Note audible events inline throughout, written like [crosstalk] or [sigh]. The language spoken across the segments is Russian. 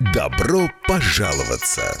Добро пожаловаться!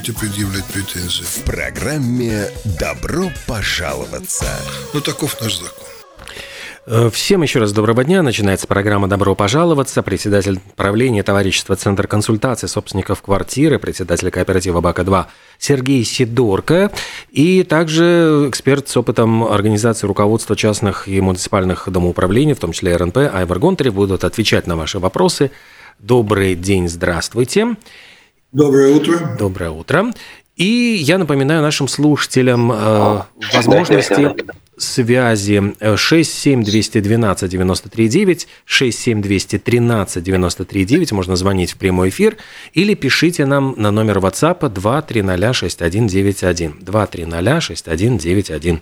предъявлять претензии? В программе «Добро пожаловаться». Ну, таков наш закон. Э, Всем еще раз доброго дня. Начинается программа «Добро пожаловаться». Председатель правления товарищества Центр консультации собственников квартиры, председатель кооператива БАКа-2 Сергей Сидорко и также эксперт с опытом организации руководства частных и муниципальных домоуправлений, в том числе РНП, Айвар Гонтарев, будут отвечать на ваши вопросы. Добрый день, здравствуйте. Доброе утро. Доброе утро. И я напоминаю нашим слушателям э, возможности связи э, 67212-93-9, 67213-93-9, можно звонить в прямой эфир, или пишите нам на номер WhatsApp 2306191, 2306191.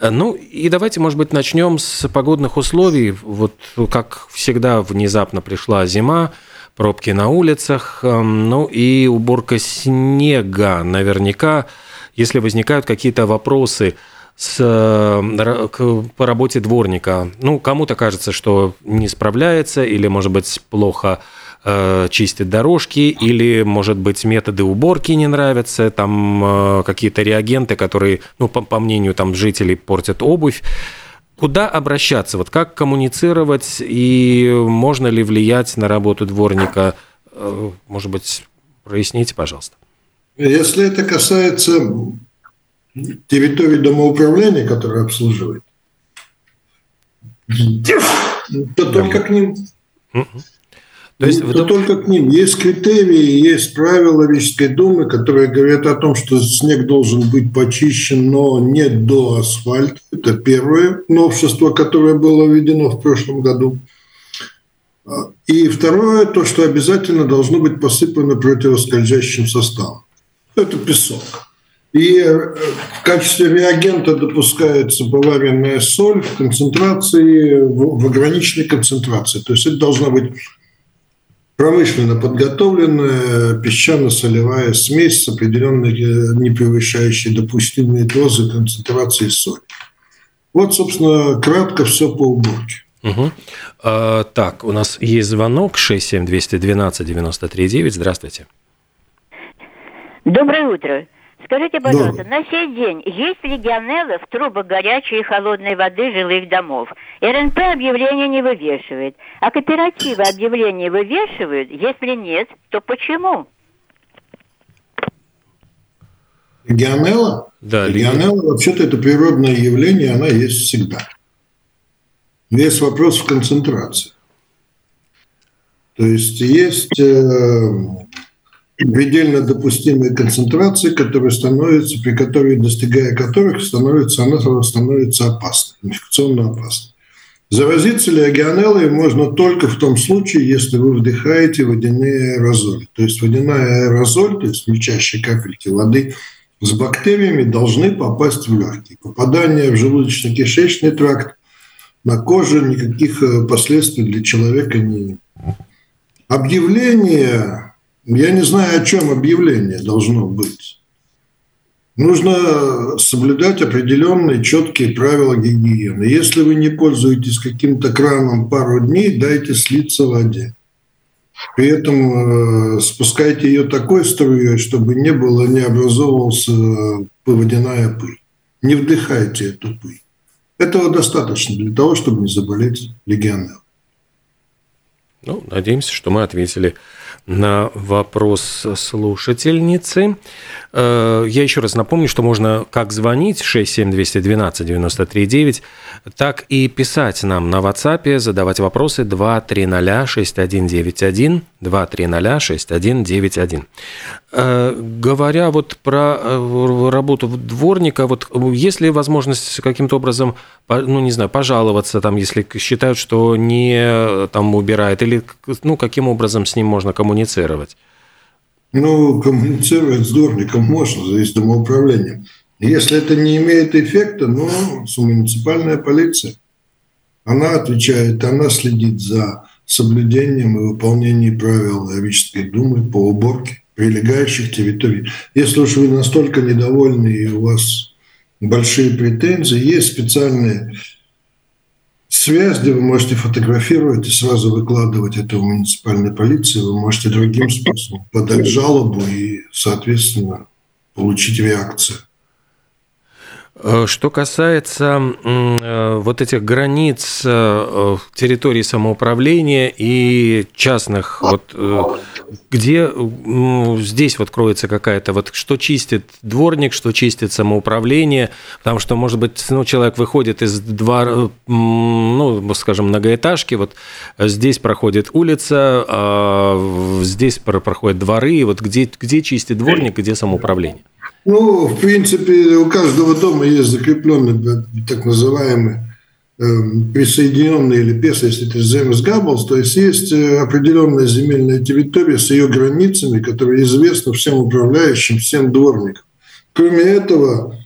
Э, Ну и давайте, может быть, начнем с погодных условий. Вот как всегда внезапно пришла зима, пробки на улицах, эм, ну и уборка снега. Наверняка, если возникают какие-то вопросы с, э, по работе дворника, ну, кому-то кажется, что не справляется или, может быть, плохо э, чистит дорожки, или, может быть, методы уборки не нравятся, там э, какие-то реагенты, которые, ну, по, по мнению там жителей, портят обувь. Куда обращаться? Вот как коммуницировать и можно ли влиять на работу дворника? Э, Может быть, проясните, пожалуйста. Если это касается территории домоуправления, которые обслуживает, то только к ним. То есть, то вы только к ним. Есть критерии, есть правила Рижской думы, которые говорят о том, что снег должен быть почищен, но не до асфальта. Это первое новшество, которое было введено в прошлом году. А, И второе, то, что обязательно должно быть посыпано противоскользящим составом. Это песок. И э, в качестве реагента допускается поваренная соль в концентрации, в ограниченной концентрации. То есть это должна быть промышленно подготовленная песчано-солевая смесь с определенной, э, не превышающей допустимые дозы концентрации соли. Вот, собственно, кратко все по уборке. Мгм. А, так, у нас есть звонок 67212-93-9. Здравствуйте. Доброе утро. Скажите, пожалуйста, на сей день есть легионеллы в трубах горячей и холодной воды жилых домов? РНП объявления не вывешивает, а кооперативы объявления вывешивают? Если нет, то почему? Легионелла? Да, Легионелла вообще-то это природное явление, она есть всегда. Весь вопрос в концентрации. То есть есть э, предельно допустимые концентрации, которые становятся, при которой, достигая которых, становится, она становится опасной, инфекционно опасной. Заразиться легионеллой можно только в том случае, если вы вдыхаете водяные аэрозоли. То есть водяная аэрозоль, то есть мельчайшие капельки воды с бактериями должны попасть в легкие. Попадание в желудочно-кишечный тракт на коже никаких э, последствий для человека не имеет. Объявление, я не знаю, о чем объявление должно быть. Нужно соблюдать определенные четкие правила гигиены. Если вы не пользуетесь каким-то краном пару дней, дайте слиться воде. При этом э, спускайте ее такой струей, чтобы не было, не образовывалась э, водяная пыль. Не вдыхайте эту пыль. Этого достаточно для того, чтобы не заболеть легионеллой. Ну, надеемся, что мы ответили на вопрос слушательницы. Э, я еще раз напомню, что можно как звонить 67212 939, так и писать нам на WhatsApp, задавать вопросы 230 6191 230 6191. Говоря вот про э, работу дворника, вот есть ли возможность каким-то образом, ну, не знаю, пожаловаться, там, если считают, что не там убирает, или ну, каким образом с ним можно коммуницировать? Ну, коммуницировать с дворником можно, зависит от управления. Если это не имеет эффекта, ну, муниципальная полиция. Она отвечает, она следит за соблюдением и выполнением правил Равической думы по уборке прилегающих территорий. Если уж вы настолько недовольны и у вас большие претензии, есть специальные связь, где вы можете фотографировать и сразу выкладывать это в муниципальной полиции. Вы можете другим способом подать жалобу и, соответственно, получить реакцию. Э, что касается э, вот этих границ э, территории самоуправления и частных, вот где здесь вот кроется какая-то, вот что чистит дворник, что чистит самоуправление, потому что, может быть, ну, человек выходит из двора, ну, скажем, многоэтажки, вот здесь проходит улица, а здесь проходят дворы, вот где, где чистит дворник, где самоуправление? Ну, в принципе, у каждого дома есть закрепленный так называемый э, присоединенный или ПЕС, если это Земс Габблс, то есть есть э, определенная земельная территория с ее границами, которая известна всем управляющим, всем дворникам. Кроме этого,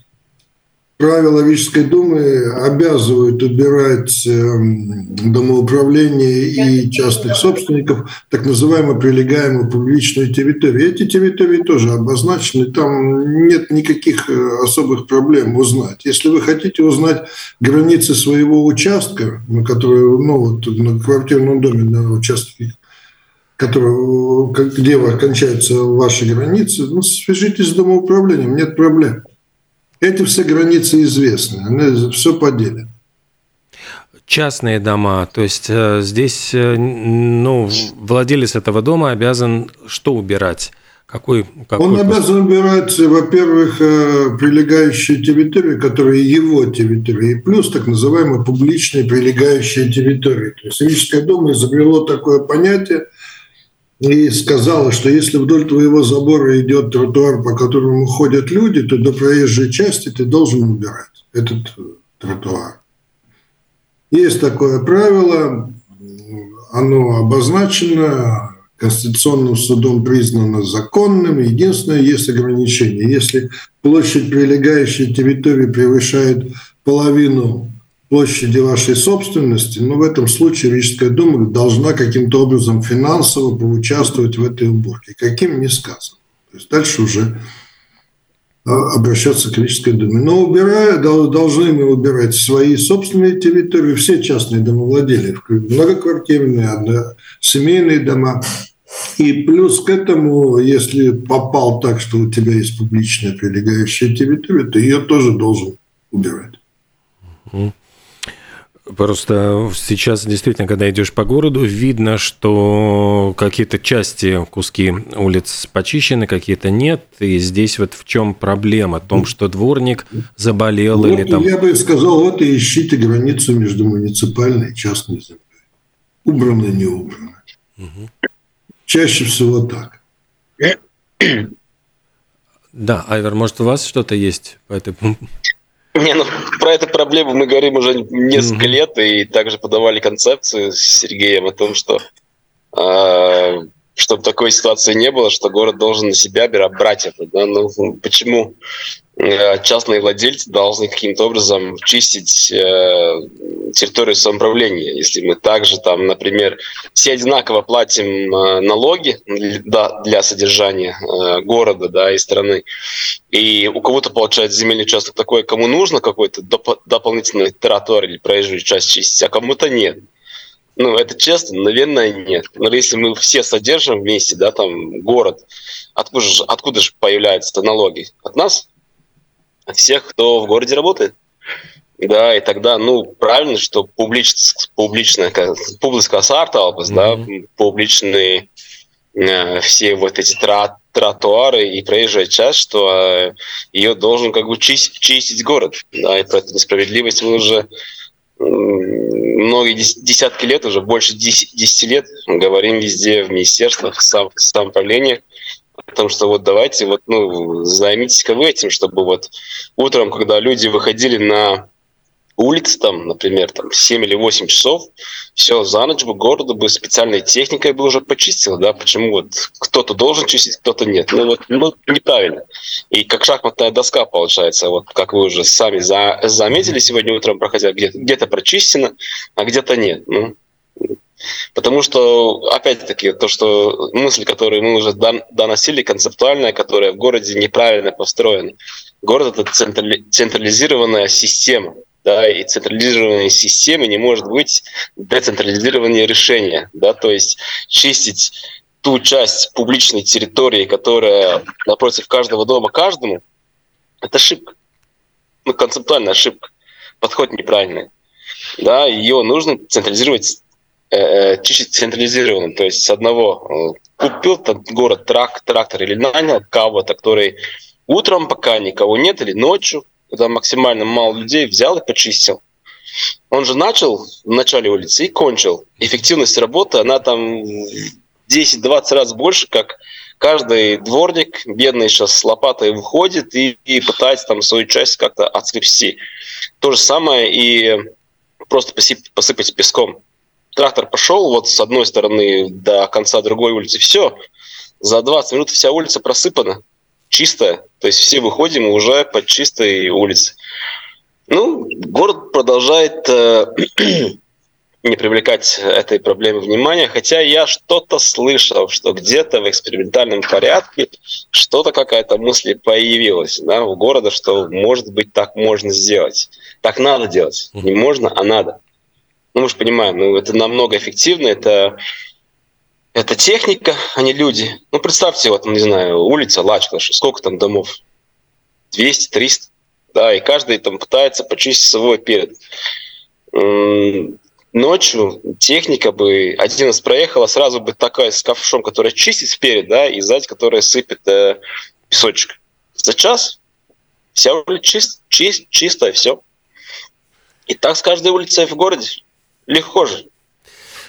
правила Рижской думы обязывают убирать эм, домоуправление и частных собственников так называемую прилегаемую публичную территорию. Эти территории тоже обозначены, там нет никаких э, особых проблем узнать. Если вы хотите узнать границы своего участка, на который, ну, вот, на квартирном доме, на участке который, где кончаются ваши границы, ну, свяжитесь с домоуправлением, нет проблем. Эти все границы известны, они все поделят. Частные дома, то есть э, здесь э, ну, владелец этого дома обязан что убирать? Какой, какой Он обязан убирать, во-первых, э, прилегающие территории, которые его территории, и плюс так называемые публичные прилегающие территории. То есть Рижская дума изобрело такое понятие – и сказала, что если вдоль твоего забора идет тротуар, по которому ходят люди, то до проезжей части ты должен убирать этот э, тротуар. Есть такое правило, оно обозначено, Конституционным судом признано законным. Единственное, есть ограничение. Если площадь прилегающей территории превышает половину площади вашей собственности, но в этом случае Рижская дума должна каким-то образом финансово поучаствовать в этой уборке. Каким не сказано. То есть дальше уже а, обращаться к Рижской думе. Но убирая, должны мы убирать свои собственные территории, все частные домовладения, многоквартирные, семейные дома. И плюс к этому, если попал так, что у тебя есть публичная прилегающая территория, то ее тоже должен убирать. Просто сейчас действительно, когда идешь по городу, видно, что какие-то части, куски улиц почищены, какие-то нет. И здесь вот в чем проблема? В том, что дворник заболел ну, или там... Я бы сказал, вот и ищите границу между муниципальной и частной землей. Убрано, не убрано. Угу. Чаще всего так. [coughs] Да, Айвер, может, у вас что-то есть по этому не, ну про эту проблему мы говорим уже несколько mm-hmm. лет и также подавали концепцию с Сергеем о том, что э, чтобы такой ситуации не было, что город должен на себя брать это. Да? Ну, почему частные владельцы должны каким-то образом чистить э, территорию самоуправления, если мы также там, например, все одинаково платим э, налоги для, для содержания э, города да, и страны, и у кого-то получается земельный участок такой, кому нужно какой-то доп- дополнительный тротуар или проезжую часть чистить, а кому-то нет. Ну, это честно, наверное, нет. Но если мы все содержим вместе, да, там, город, откуда же, откуда же появляются налоги? От нас? От всех, кто в городе работает. да, и тогда, ну, правильно, что публич, публичная, публичная арталбас, mm-hmm. да, публичные э, все вот эти трат, тротуары и проезжая часть, что э, ее должен как бы чистить, чистить город, да, и про эту несправедливость мы уже многие десятки лет, уже больше 10 лет говорим везде в министерствах, в самоуправлениях, Потому что вот давайте вот, ну, займитесь-ка вы этим, чтобы вот утром, когда люди выходили на улицы, там, например, там 7 или 8 часов, все, за ночь бы городу бы специальной техникой бы уже почистил, да, почему вот кто-то должен чистить, кто-то нет. Ну вот, ну, неправильно. И как шахматная доска получается, вот как вы уже сами за, заметили сегодня утром, проходя, где-то где прочищено, а где-то нет. Ну, Потому что, опять-таки, то, что мысль, которую мы уже доносили, концептуальная, которая в городе неправильно построена. Город — это централизированная система. Да, и централизированной системы не может быть децентрализированные решения. Да, то есть чистить ту часть публичной территории, которая напротив каждого дома каждому, это ошибка. Ну, концептуальная ошибка. Подход неправильный. Да, ее нужно централизировать Э, э, чуть централизированным. То есть с одного э, купил этот город трак, трактор или нанял кого-то, который утром, пока никого нет, или ночью, когда максимально мало людей, взял и почистил. Он же начал в начале улицы и кончил. Эффективность работы, она там 10-20 раз больше, как каждый дворник, бедный сейчас с лопатой выходит и, и пытается там свою часть как-то отскрепсти. То же самое и просто посыпать песком трактор пошел вот с одной стороны до конца другой улицы, все, за 20 минут вся улица просыпана, чистая, то есть все выходим уже по чистой улице. Ну, город продолжает э, [clears throat] не привлекать этой проблеме внимания, хотя я что-то слышал, что где-то в экспериментальном порядке что-то какая-то мысль появилась да, у города, что может быть так можно сделать. Так надо делать. Не можно, а надо. Ну, мы же понимаем, ну, это намного эффективно, это, это техника, а не люди. Ну, представьте, вот, не знаю, улица Лачклаш, сколько там домов? 200, 300, да, и каждый там пытается почистить свой перед. Ночью техника бы, один раз проехала, сразу бы такая с ковшом, которая чистит сперед, да, и сзади, которая сыпет э, песочек. За час вся улица чист, чист, чистая, все. И так с каждой улицей в городе легко же.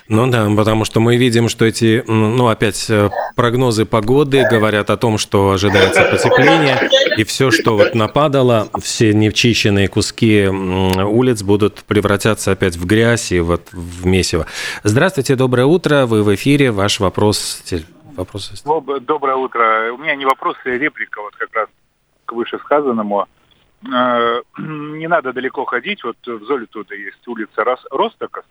Ну да, потому что мы видим, что эти, ну опять э, прогнозы погоды говорят о том, что ожидается потепление, и все, что вот нападало, все невчищенные куски улиц будут превратятся опять в грязь и вот в месиво. Здравствуйте, доброе утро, вы в эфире, ваш вопрос. вопрос. Доброе утро. У меня не вопрос, а реплика вот как раз к вышесказанному. Э, [clears throat] не надо далеко ходить. Вот в Золитуда есть улица Ростокос,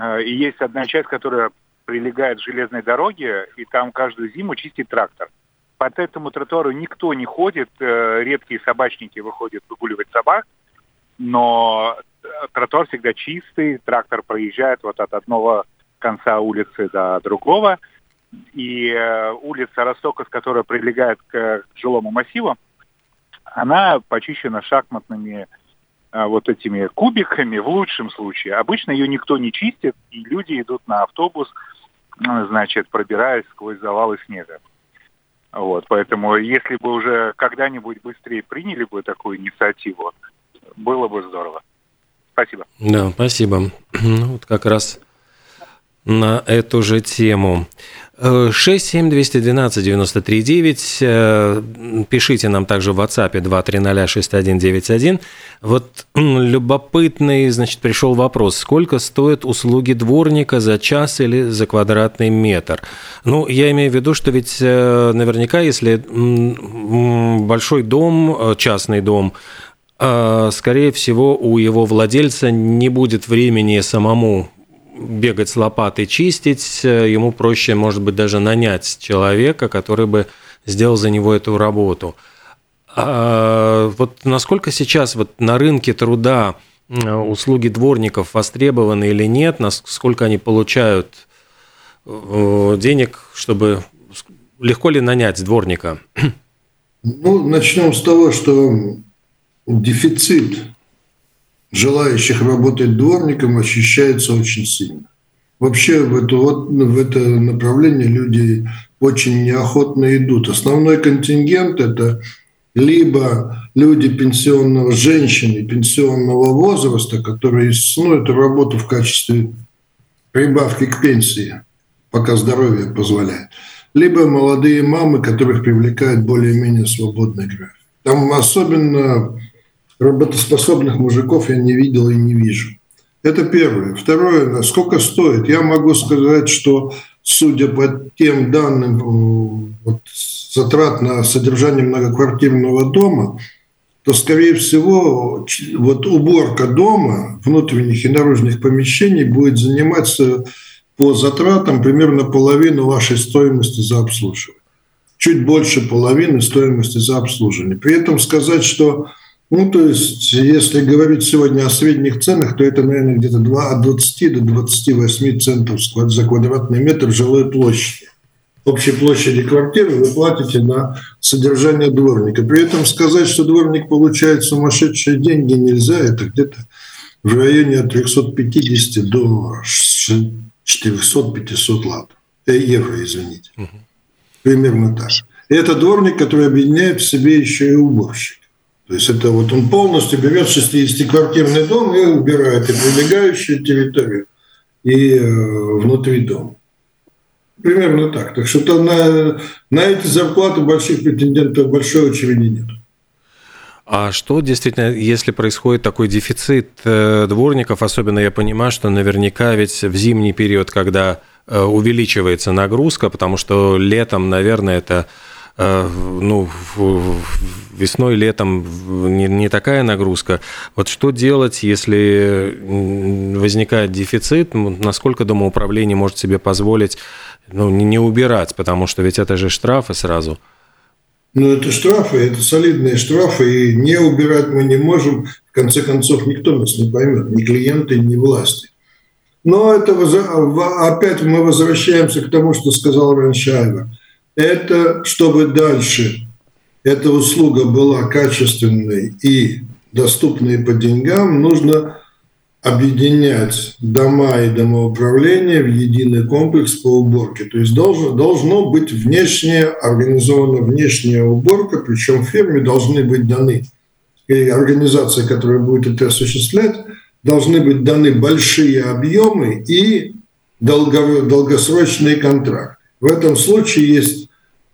э, и есть одна часть, которая прилегает к железной дороге, и там каждую зиму чистит трактор. По этому тротуару никто не ходит, э, редкие собачники выходят выгуливать собак, но тротуар всегда чистый, трактор проезжает вот от одного конца улицы до другого, и улица Ростокос, которая прилегает к жилому массиву, она почищена шахматными а, вот этими кубиками в лучшем случае. Обычно ее никто не чистит, и люди идут на автобус, значит, пробираясь сквозь завалы снега. Вот, поэтому если бы уже когда-нибудь быстрее приняли бы такую инициативу, было бы здорово. Спасибо. Да, спасибо. [clears throat] Ну, вот как раз на эту же тему. 67212-93-9. Э, пишите нам также в WhatsApp 2306191. Вот любопытный, значит, пришел вопрос. Сколько стоят услуги дворника за час или за квадратный метр? Ну, я имею в виду, что ведь э, наверняка, если большой дом, э, частный дом, скорее всего, у его владельца не будет времени самому бегать с лопатой, чистить, э, ему проще, может быть, даже нанять человека, который бы сделал за него эту работу. А вот насколько сейчас вот на рынке труда услуги дворников востребованы или нет, насколько они получают э, денег, чтобы легко ли нанять дворника? Ну, начнем с того, что дефицит желающих работать дворником ощущается очень сильно. Вообще в это, вот, в это направление люди очень неохотно идут. Основной контингент – это либо люди пенсионного, женщины пенсионного возраста, которые ну, эту работу в качестве прибавки к пенсии, пока здоровье позволяет, либо молодые мамы, которых привлекает более-менее свободный график. Там особенно работоспособных мужиков я не видел и не вижу. Это первое. Второе, сколько стоит? Я могу сказать, что судя по тем данным вот, затрат на содержание многоквартирного дома, то, скорее всего, вот уборка дома, внутренних и наружных помещений будет заниматься по затратам примерно половину вашей стоимости за обслуживание. Чуть больше половины стоимости за обслуживание. При этом сказать, что ну, то есть, если говорить сегодня о средних ценах, то это, наверное, где-то от 20 до 28 центов за квадратный метр жилой площади. Общей площади квартиры вы платите на содержание дворника. При этом сказать, что дворник получает сумасшедшие деньги нельзя. Это где-то в районе от 350 до 400-500 лат. Э, евро, извините. Примерно так. И это дворник, который объединяет в себе еще и уборщик. То есть это вот он полностью берет 60-квартирный дом и убирает и прилегающую территорию, и э, внутри дома. Примерно так. Так что на, на эти зарплаты больших претендентов большой очереди нет. А что действительно, если происходит такой дефицит э, дворников, особенно я понимаю, что наверняка ведь в зимний период, когда э, увеличивается нагрузка, потому что летом, наверное, это ну, весной, летом не, не такая нагрузка. Вот что делать, если возникает дефицит? Насколько домоуправление может себе позволить ну, не, убирать, потому что ведь это же штрафы сразу. Ну, это штрафы, это солидные штрафы, и не убирать мы не можем. В конце концов, никто нас не поймет, ни клиенты, ни власти. Но это опять мы возвращаемся к тому, что сказал Раншайвер – это чтобы дальше эта услуга была качественной и доступной по деньгам, нужно объединять дома и домоуправления в единый комплекс по уборке. То есть должно, должно быть внешняя, организована внешняя уборка, причем фирме должны быть даны, и организация, которая будет это осуществлять, должны быть даны большие объемы и долго, долгосрочный контракт. В этом случае есть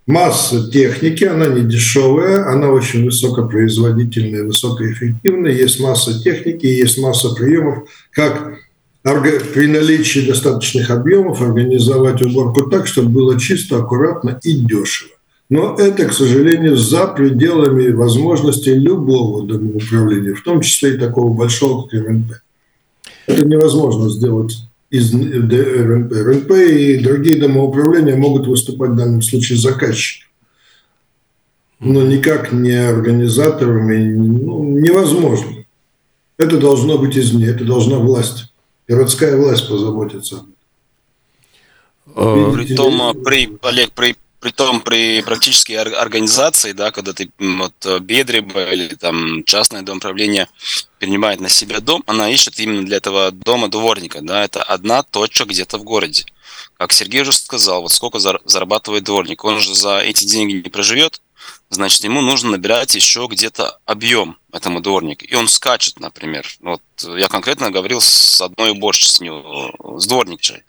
масса техники, она не дешевая, она очень высокопроизводительная, высокоэффективная. Есть масса техники, есть масса приемов, как при наличии достаточных объемов организовать уборку так, чтобы было чисто, аккуратно и дешево. Но это, к сожалению, за пределами возможностей любого домоуправления, в том числе и такого большого, как РНП. Это невозможно сделать из РНП. РНП и другие домоуправления могут выступать в данном случае заказчиком. Но никак не организаторами. Ну, невозможно. Это должно быть извне, это должна власть. Городская власть позаботиться об этом. Том, при, Олег, при при том при практической организации, да, когда ты вот э, Бедриба или там частное дом правления принимает на себя дом, она ищет именно для этого дома дворника, да, это одна точка где-то в городе. Как Сергей уже сказал, вот сколько зарабатывает дворник, он же за эти деньги не проживет, значит, ему нужно набирать еще где-то объем этому дворнику. И он скачет, например. Вот я конкретно говорил с одной уборщицей, с дворникчей.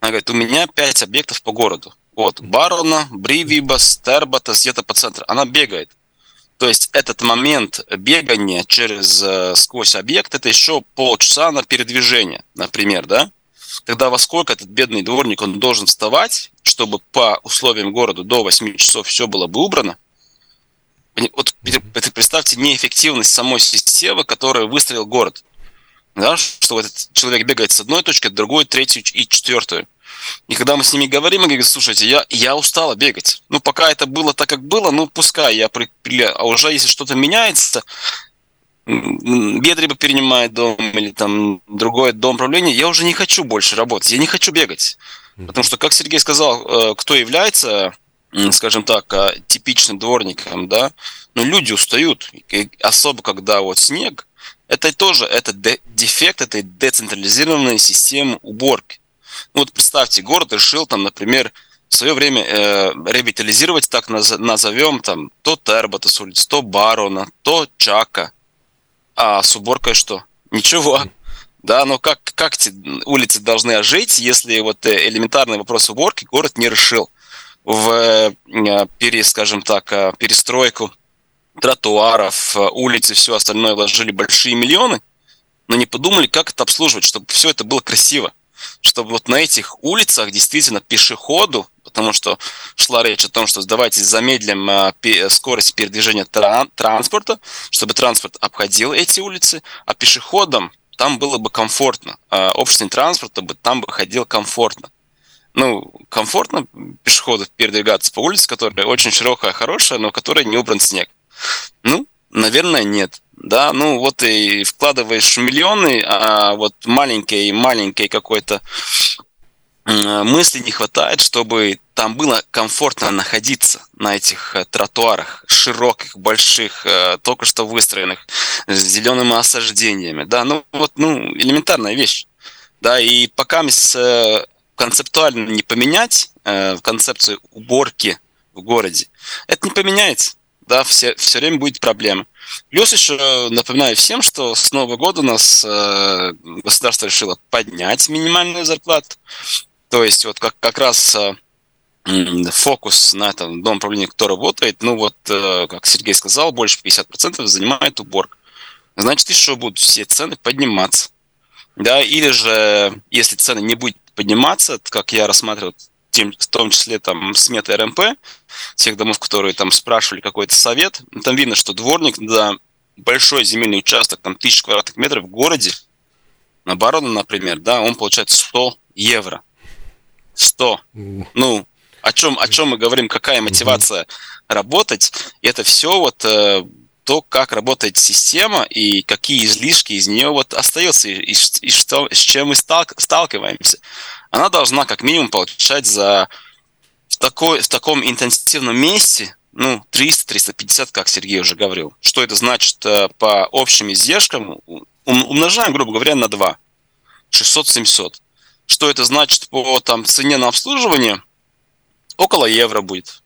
Она говорит, у меня пять объектов по городу. Вот, Барона, Бривиба, Стербата, где-то по центру. Она бегает. То есть этот момент бегания через э, сквозь объект это еще полчаса на передвижение, например, да? Тогда во сколько этот бедный дворник он должен вставать, чтобы по условиям города до 8 часов все было бы убрано? Вот представьте неэффективность самой системы, которую выстроил город. Да, что этот человек бегает с одной точки, другой, третью и четвертую. И когда мы с ними говорим, мы говорим, слушайте, я, я устала бегать. Ну, пока это было так, как было, ну, пускай я при, при а уже если что-то меняется, Бедриба перенимает дом или там другой дом правления, я уже не хочу больше работать, я не хочу бегать. Потому что, как Сергей сказал, э, кто является, скажем так, э, типичным дворником, да, но ну, люди устают, особо когда вот снег, Это тоже это дефект этой децентрализированной системы уборки. Ну, вот представьте, город решил там, например, в свое время э, ревитализировать, так назовем, там, то Тербота с улиц, то Барона, то Чака. А с уборкой что? Ничего. Да, но как, как эти улицы должны жить, если вот э, элементарный вопрос уборки город не решил в, э, пере, скажем так, э, перестройку тротуаров, улиц и все остальное вложили большие миллионы, но не подумали, как это обслуживать, чтобы все это было красиво. Чтобы вот на этих улицах действительно пешеходу, потому что шла речь о том, что давайте замедлим скорость передвижения транспорта, чтобы транспорт обходил эти улицы, а пешеходам там было бы комфортно. А общественный транспорт бы там бы ходил комфортно. Ну, комфортно пешеходу передвигаться по улице, которая очень широкая, хорошая, но в которой не убран снег. Ну, наверное, нет. Да, ну вот и вкладываешь миллионы, а вот маленькой-маленькой какой-то мысли не хватает, чтобы там было комфортно находиться на этих э, тротуарах широких, больших, э, только что выстроенных, с зелеными осаждениями. Да, ну вот, ну, элементарная вещь. Да, и пока э, концептуально не поменять в концепцию уборки в городе, это не поменяется. Да, все, все время будет проблема. Плюс еще напоминаю всем, что с Нового года у нас э, государство решило поднять минимальную зарплату. То есть вот как, как раз э, фокус на этом дом управления, кто работает, ну вот, э, как Сергей сказал, больше 50% занимает уборка. Значит, еще будут все цены подниматься. Да, или же, если цены не будут подниматься, как я рассматривал, тем, в том числе там сметы РМП, тех домов, которые там спрашивали какой-то совет, там видно, что дворник за большой земельный участок, там тысяч квадратных метров в городе, на Барона, например, да, он получает 100 евро. 100. Ну, о чем, о чем мы говорим, какая мотивация работать, это все вот э, то, как работает система и какие излишки из нее вот остаются, и, и, и что, с чем мы сталк, сталкиваемся. Она должна как минимум получать за в, такой, в таком интенсивном месте ну, 300-350, как Сергей уже говорил. Что это значит э, по общим издержкам? Умножаем, грубо говоря, на 2. 600-700. Что это значит по там, цене на обслуживание? Около евро будет.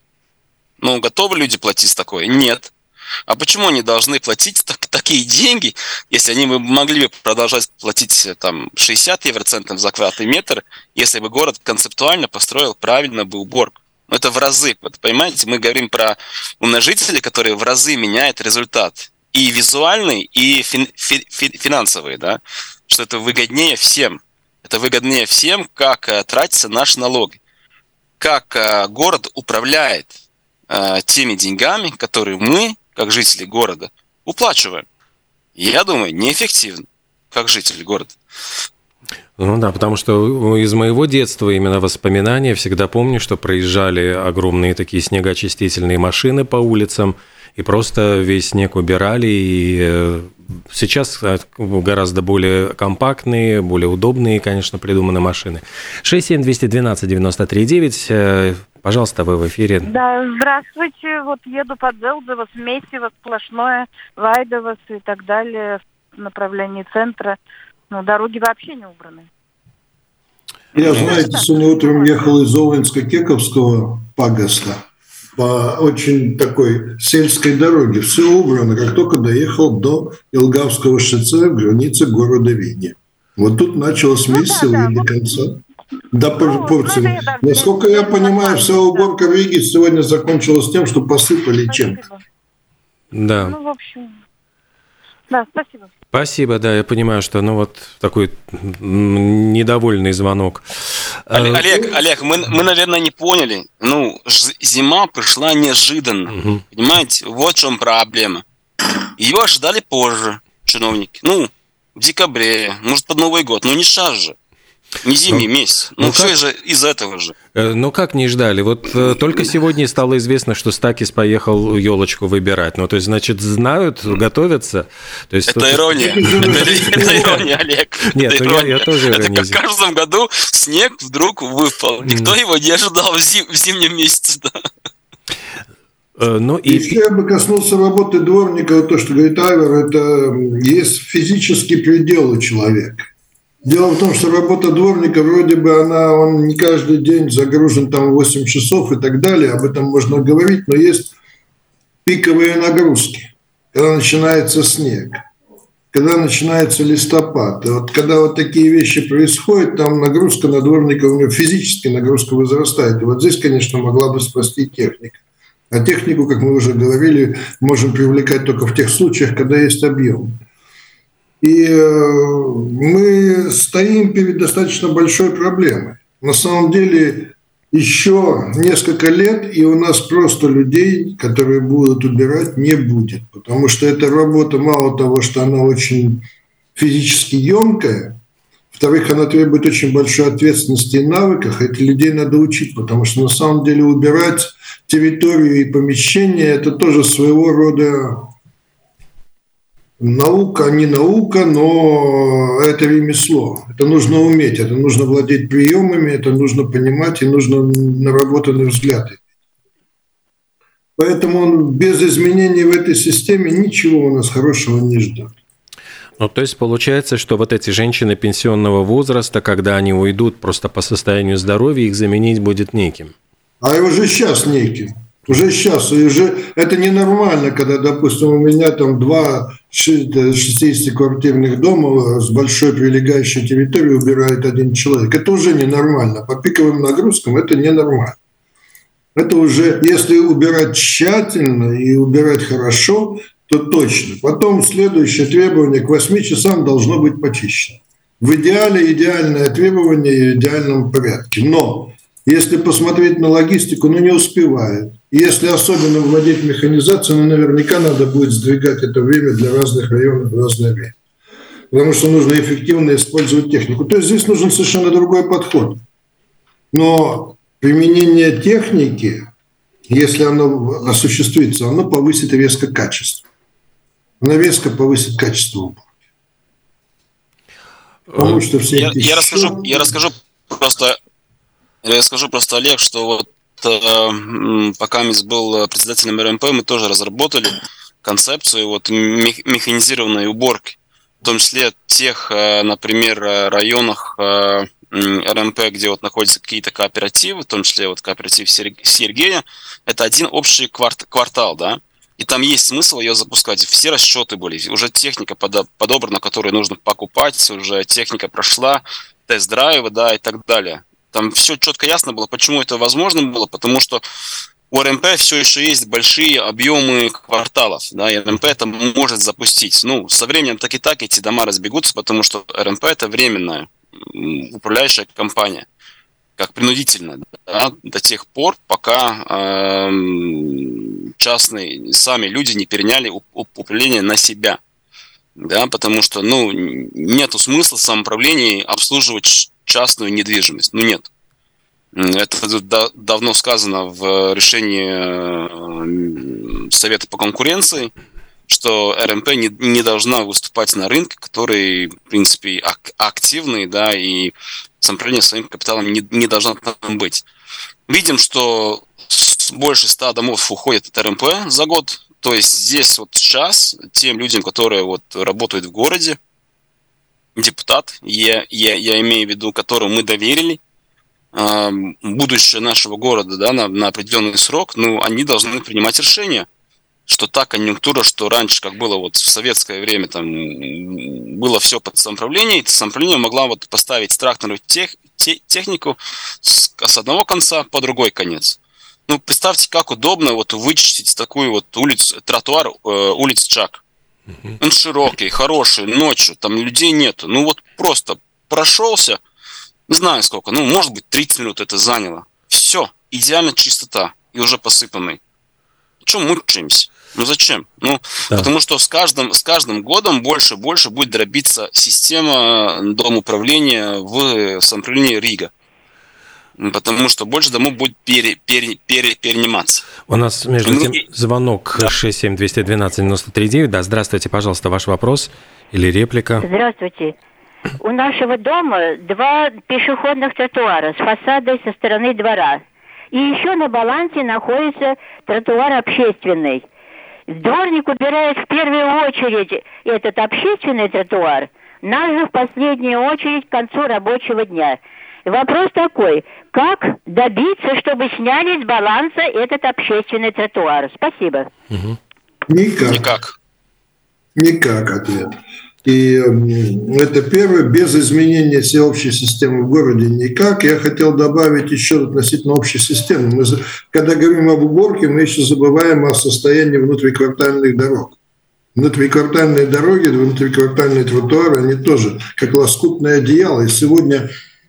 Ну, готовы люди платить такое? Нет. А почему они должны платить так, такие деньги, если они могли бы продолжать платить там 60 евроцентов за квадратный метр, если бы город концептуально построил правильно бы уборку? Ну, это в разы. Вот, понимаете, мы говорим про умножители, которые в разы меняют результат. И визуальный, и фин, фи, фи, финансовый, да? Что это выгоднее всем. Это выгоднее всем, как э, тратятся наши налоги. Как э, город управляет э, теми деньгами, которые мы, как жители города, уплачиваем. Я думаю, неэффективно, как жители города. Ну да, потому что из моего детства именно воспоминания всегда помню, что проезжали огромные такие снегоочистительные машины по улицам, и просто весь снег убирали, и Сейчас э, гораздо более компактные, более удобные, конечно, придуманы машины. 67212-93-9. Э, пожалуйста, вы в эфире. Да, здравствуйте. Вот еду под Зелдово, Смесиво, Сплошное, Вайдовос и так далее в направлении центра. Но дороги вообще не убраны. Я, знаете, сегодня утром ехал из Овенска-Кековского пагоста по очень такой сельской дороге. Все убрано, как только доехал до Илгавского шоссе, границы города Вини. Вот тут началось ну, да, да, до конца. До ну, порции. Насколько я понимаю, вся уборка в Риге сегодня закончилась тем, что посыпали чем Да. Ну, в общем, да, спасибо. Спасибо, да, я понимаю, что ну вот такой недовольный звонок. Олег, э, Олег, Олег мы, мы, наверное, не поняли. Ну, зима пришла неожиданно. Угу. Понимаете, вот в чем проблема. Ее ожидали позже чиновники. Ну, в декабре, может, под Новый год. Ну, не сейчас же. Не зимний ну, месяц. Ну, ну все как... же из этого же. Э, ну, как не ждали? Вот э, только сегодня стало известно, что Стакис поехал елочку выбирать. Ну, то есть, значит, знают, готовятся. То есть, это ирония. [laughs] Это ирония, Олег. Нет, ну я тоже Это как в каждом году снег вдруг выпал. Никто его не ожидал в зимнем месяце. Ну, и... Еще я бы коснулся работы дворника, то, что говорит Айвер, это есть физический предел у человека. Дело в том, что работа дворника, вроде бы она, он не каждый день загружен там 8 часов и так далее, об этом можно говорить, но есть пиковые нагрузки, когда начинается снег, когда начинается листопад. И вот когда вот такие вещи происходят, там нагрузка на дворника, у него физически нагрузка возрастает. И вот здесь, конечно, могла бы спасти техника. А технику, как мы уже говорили, можем привлекать только в тех случаях, когда есть объем. И э, мы стоим перед достаточно большой проблемой. На самом деле еще несколько лет, и у нас просто людей, которые будут убирать, не будет. Потому что эта работа, мало того, что она очень физически емкая, во-вторых, она требует очень большой ответственности и навыков. Этих людей надо учить, потому что на самом деле убирать территорию и помещение – это тоже своего рода наука, не наука, но это ремесло. Это нужно уметь, это нужно владеть приемами, это нужно понимать и нужно наработанный взгляд. Поэтому без изменений в этой системе ничего у нас хорошего не ждет. Ну, то есть получается, что вот эти женщины пенсионного возраста, когда они уйдут просто по состоянию здоровья, их заменить будет неким. А уже сейчас неким. Уже сейчас, и уже это ненормально, когда, допустим, у меня там два 60-квартирных дома с большой прилегающей территорией убирает один человек. Это уже ненормально. По пиковым нагрузкам это ненормально. Это уже, если убирать тщательно и убирать хорошо, то точно. Потом следующее требование к 8 часам должно быть почищено. В идеале идеальное требование в идеальном порядке. Но если посмотреть на логистику, ну не успевает. Если особенно вводить механизацию, ну наверняка надо будет сдвигать это время для разных районов в разное время. Потому что нужно эффективно использовать технику. То есть здесь нужен совершенно другой подход. Но применение техники, если оно осуществится, оно повысит резко качество. Оно резко повысит качество уборки. Потому что все я, я, расскажу, я расскажу просто я скажу просто, Олег, что вот э, пока Мисс был председателем РМП, мы тоже разработали концепцию вот механизированной уборки, в том числе тех, э, например, районах э, РМП, где вот находятся какие-то кооперативы, в том числе вот кооператив Сергея, это один общий кварт, квартал, да, и там есть смысл ее запускать. Все расчеты были, уже техника подобрана, которую нужно покупать, уже техника прошла, тест-драйвы, да, и так далее. Там все четко ясно было, почему это возможно было, потому что у РМП все еще есть большие объемы кварталов, да, и РМП это может запустить. Ну, со временем так и так эти дома разбегутся, потому что РМП это временная управляющая компания, как принудительно, да, до тех пор, пока э, частные сами люди не переняли управление на себя, да, потому что, ну, нету смысла в самоуправлении обслуживать частную недвижимость. Ну нет. Это давно сказано в решении э, Совета по конкуренции, что РМП не, не должна выступать на рынке, который, в принципе, ак- активный, да, и самоуправление своим капиталом не, не должно там быть. Видим, что больше ста домов уходит от РМП за год. То есть здесь вот сейчас тем людям, которые вот работают в городе, депутат, я, я, я имею в виду, которому мы доверили э, будущее нашего города да, на, на определенный срок, ну, они должны принимать решения, что та конъюнктура, что раньше, как было вот в советское время, там было все под самоуправление, и самоуправление могла вот поставить тракторную тех, те, технику с, с одного конца по другой конец. Ну, представьте, как удобно вот вычистить такую вот улицу, тротуар э, улиц Чак. Он широкий, хороший, ночью, там людей нету. Ну вот просто прошелся, не знаю сколько, ну может быть 30 минут это заняло. Все, идеально чистота и уже посыпанный. Чем мучаемся? Ну зачем? Ну, да. потому что с каждым, с каждым годом больше и больше будет дробиться система дом управления в самоуправлении Рига потому что больше домов будет пере, пере, пере, перениматься. У нас, между тем, звонок да. 67-212-93-9. Да, здравствуйте, пожалуйста, ваш вопрос или реплика. Здравствуйте. У нашего дома два пешеходных тротуара с фасадой со стороны двора. И еще на балансе находится тротуар общественный. Дворник убирает в первую очередь этот общественный тротуар, нас же в последнюю очередь к концу рабочего дня. Вопрос такой, как добиться, чтобы сняли с баланса этот общественный тротуар? Спасибо. Никак. Никак. Никак ответ. И это первое, без изменения всеобщей системы в городе никак. Я хотел добавить еще относительно общей системы. Мы, когда говорим об уборке, мы еще забываем о состоянии внутриквартальных дорог. Внутриквартальные дороги, внутриквартальные тротуары, они тоже как лоскутное одеяло. И сегодня,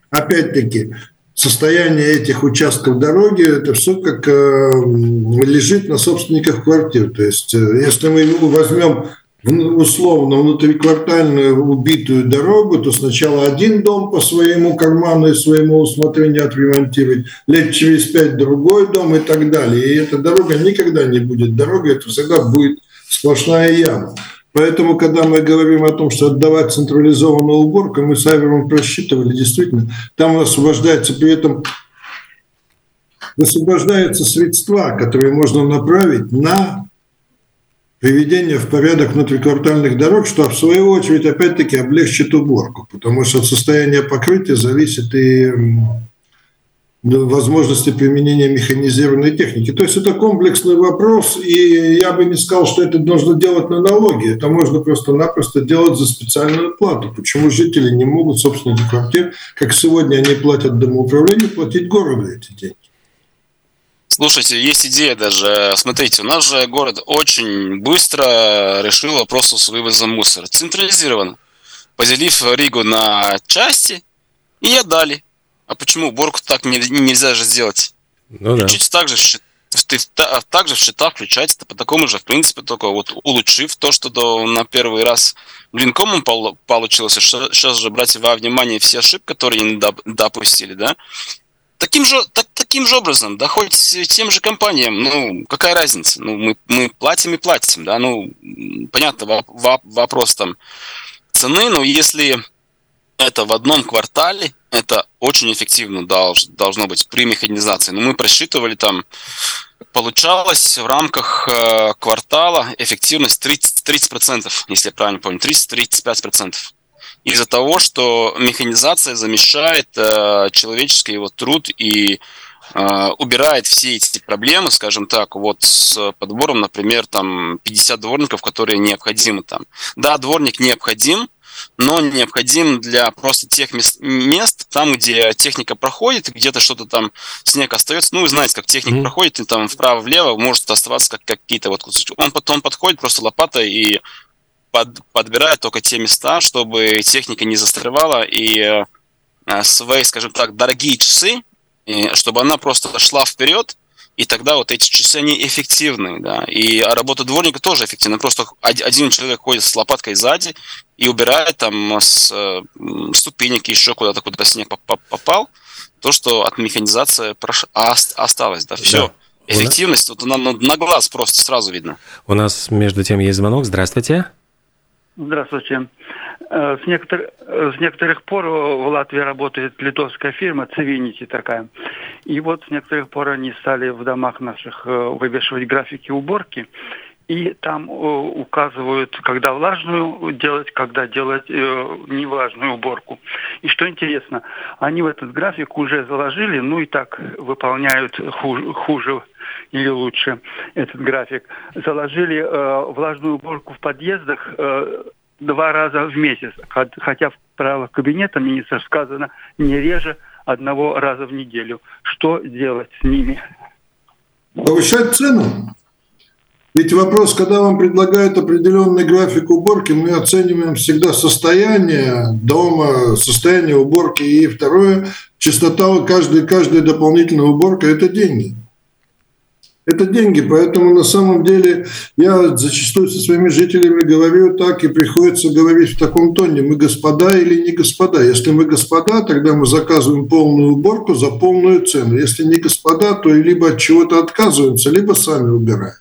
опять-таки, состояние этих участков дороги, это все как э, лежит на собственниках квартир. То есть, э, если мы возьмем условно внутриквартальную убитую дорогу, то сначала один дом по своему карману и своему усмотрению отремонтировать, лет через пять другой дом и так далее. И эта дорога никогда не будет дорогой, это всегда будет сплошная яма. Поэтому, когда мы говорим о том, что отдавать централизованную уборку, мы с Айвером просчитывали, действительно, там освобождается при этом высвобождаются средства, которые можно направить на приведение в порядок внутриквартальных дорог, что в свою очередь опять-таки облегчит уборку, потому что от состояния покрытия зависит и возможности применения механизированной техники. То есть это комплексный вопрос, и я бы не сказал, что это нужно делать на налоги. Это можно просто-напросто делать за специальную плату. Почему жители не могут, собственники квартир, как сегодня они платят домоуправлению, платить городу эти деньги? Слушайте, есть идея даже. Смотрите, у нас же город очень быстро решил вопрос с вывозом мусора. Централизирован. Поделив Ригу на части и отдали. А почему уборку так не, нельзя же сделать? Ну да. Так же ты также в счета включать это по такому же, в принципе, только вот улучшив то, что до, на первый раз блинкомом получилось, сейчас же брать во внимание все ошибки, которые не допустили, да, таким же, так, таким же образом, да хоть тем же компаниям, ну, какая разница? Ну, мы, мы платим и платим, да, ну, понятно, вопрос там цены, но если это в одном квартале, это очень эффективно долж, должно быть при механизации. Но мы просчитывали там, получалось в рамках э, квартала эффективность 30%, 30%, если я правильно помню, 30-35%. Из-за того, что механизация замещает э, человеческий его труд и э, убирает все эти проблемы, скажем так, вот с подбором, например, там 50 дворников, которые необходимы там. Да, дворник необходим, но необходим для просто тех мест, мест там, где техника проходит, где-то что-то там снег остается. Ну, вы знаете, как техника mm-hmm. проходит, и там вправо-влево может оставаться как какие-то вот кусочки. Он потом подходит просто лопатой и под, подбирает только те места, чтобы техника не застревала и э, свои, скажем так, дорогие часы, и чтобы она просто шла вперед, и тогда вот эти часы, они эффективны, да, и работа дворника тоже эффективна, просто один человек ходит с лопаткой сзади и убирает там с э, ступенек еще куда-то, куда снег попал, то, что от механизации прош... осталось, да, все. Да. Эффективность, вот она на глаз просто сразу видно. У нас между тем есть звонок. Здравствуйте. Здравствуйте. Э, с, некотор... Э, с некоторых пор в Латвии работает литовская фирма Цивинити такая. И вот с некоторых пор они стали в домах наших вывешивать графики уборки. И там указывают, когда влажную делать, когда делать э, невлажную уборку. И что интересно, они в этот график уже заложили, ну и так выполняют хуже, хуже или лучше этот график. Заложили э, влажную уборку в подъездах э, два раза в месяц, хотя в правилах кабинета министра сказано не реже одного раза в неделю. Что делать с ними? Повышать цену. Ведь вопрос, когда вам предлагают определенный график уборки, мы оцениваем всегда состояние дома, состояние уборки. И второе, частота каждой, каждой дополнительной уборки – это деньги. Это деньги, поэтому на самом деле я зачастую со своими жителями говорю так, и приходится говорить в таком тоне, мы господа или не господа. Если мы господа, тогда мы заказываем полную уборку за полную цену. Если не господа, то либо от чего-то отказываемся, либо сами убираем.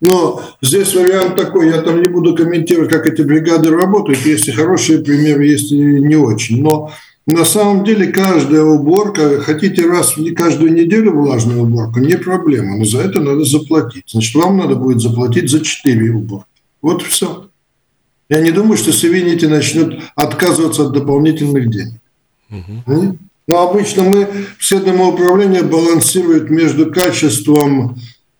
Но здесь вариант такой, я там не буду комментировать, как эти бригады работают, есть и хорошие примеры, есть и не очень. Но На самом деле каждая уборка, хотите раз в каждую неделю влажную уборку, не проблема, но за это надо заплатить. Значит, вам надо будет заплатить за 4 уборки. Вот и все. Я не думаю, что Севинити начнут отказываться от дополнительных денег. Угу. Но обычно мы, все домоуправления балансируют между качеством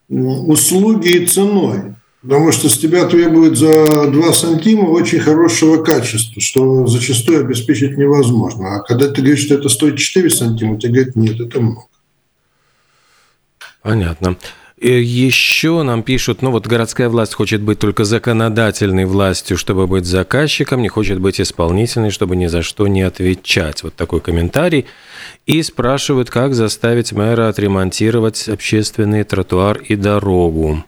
услуги и ценой. Потому что с тебя требуют за 2 сантима очень хорошего качества, что зачастую обеспечить невозможно. А когда ты говоришь, что это стоит 4 сантима, тебе говорят, нет, это много. Понятно. Еще нам пишут, ну вот городская власть хочет быть только законодательной властью, чтобы быть заказчиком, не хочет быть исполнительной, чтобы ни за что не отвечать. Вот такой комментарий. И спрашивают, как заставить мэра отремонтировать общественный тротуар и дорогу.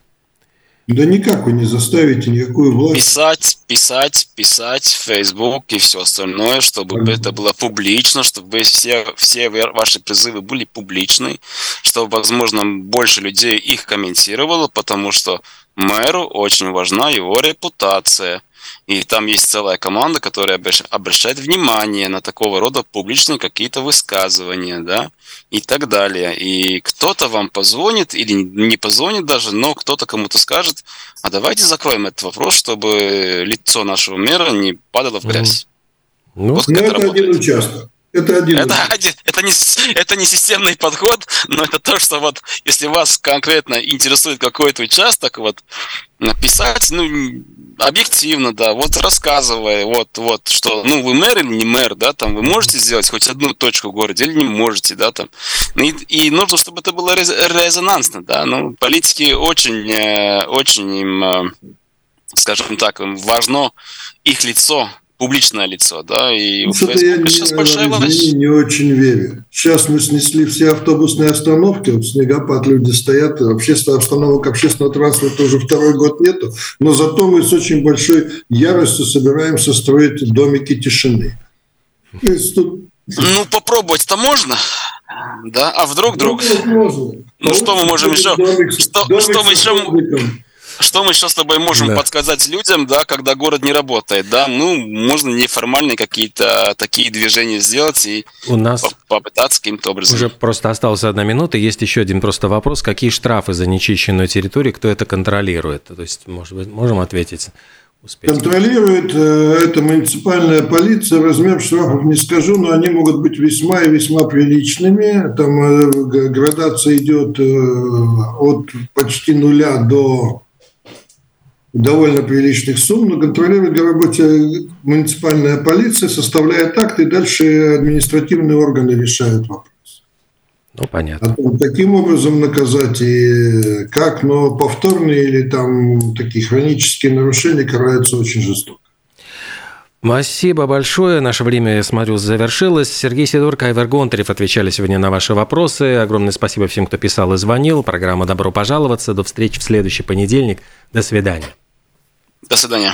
Да никак вы не заставите никакую власть. Писать, писать, писать в Facebook и все остальное, чтобы mm-hmm. это было публично, чтобы все, все ваши призывы были публичны, чтобы, возможно, больше людей их комментировало, потому что мэру очень важна его репутация. И там есть целая команда, которая обращает внимание на такого рода публичные какие-то высказывания, да, и так далее. И кто-то вам позвонит или не позвонит даже, но кто-то кому-то скажет, а давайте закроем этот вопрос, чтобы лицо нашего мэра не падало в грязь. Ну, вот это, это один участок. Это один. Это, один, это, не, это не системный подход, но это то, что вот если вас конкретно интересует какой-то участок, вот написать, ну, объективно, да, вот рассказывая, вот, вот, что, ну, вы мэр или не мэр, да, там, вы можете сделать хоть одну точку в городе или не можете, да, там, и, и нужно, чтобы это было резонансно, да, ну, политики очень, э, очень им, э, скажем так, им важно их лицо публичное лицо, да, и ну, у я сейчас большая власть. не очень верю. Сейчас мы снесли все автобусные остановки, вот снегопад, люди стоят, общественных остановок общественного транспорта уже второй год нету, но зато мы с очень большой яростью собираемся строить домики тишины. тут... Ну, попробовать-то можно, да, а вдруг, вдруг? Ну, ну что мы можем еще, что, что мы еще... Что мы сейчас с тобой можем да. подсказать людям, да, когда город не работает, да? Ну, можно неформальные какие-то такие движения сделать и У нас попытаться каким-то образом. Уже просто осталась одна минута. Есть еще один просто вопрос. Какие штрафы за нечищенную территорию, кто это контролирует? То есть, может быть, можем ответить? Успеть. Контролирует э, это муниципальная полиция. Размер штрафов не скажу, но они могут быть весьма и весьма приличными. Там э, градация идет э, от почти нуля до довольно приличных сумм, но контролирует работе муниципальная полиция, составляет акты, и дальше административные органы решают вопрос. Ну, понятно. А таким образом наказать и как, но повторные или там такие хронические нарушения караются очень жестоко. Спасибо большое. Наше время, я смотрю, завершилось. Сергей Сидорко, Айвер Гонтарев отвечали сегодня на ваши вопросы. Огромное спасибо всем, кто писал и звонил. Программа «Добро пожаловаться». До встречи в следующий понедельник. До свидания. До свидания.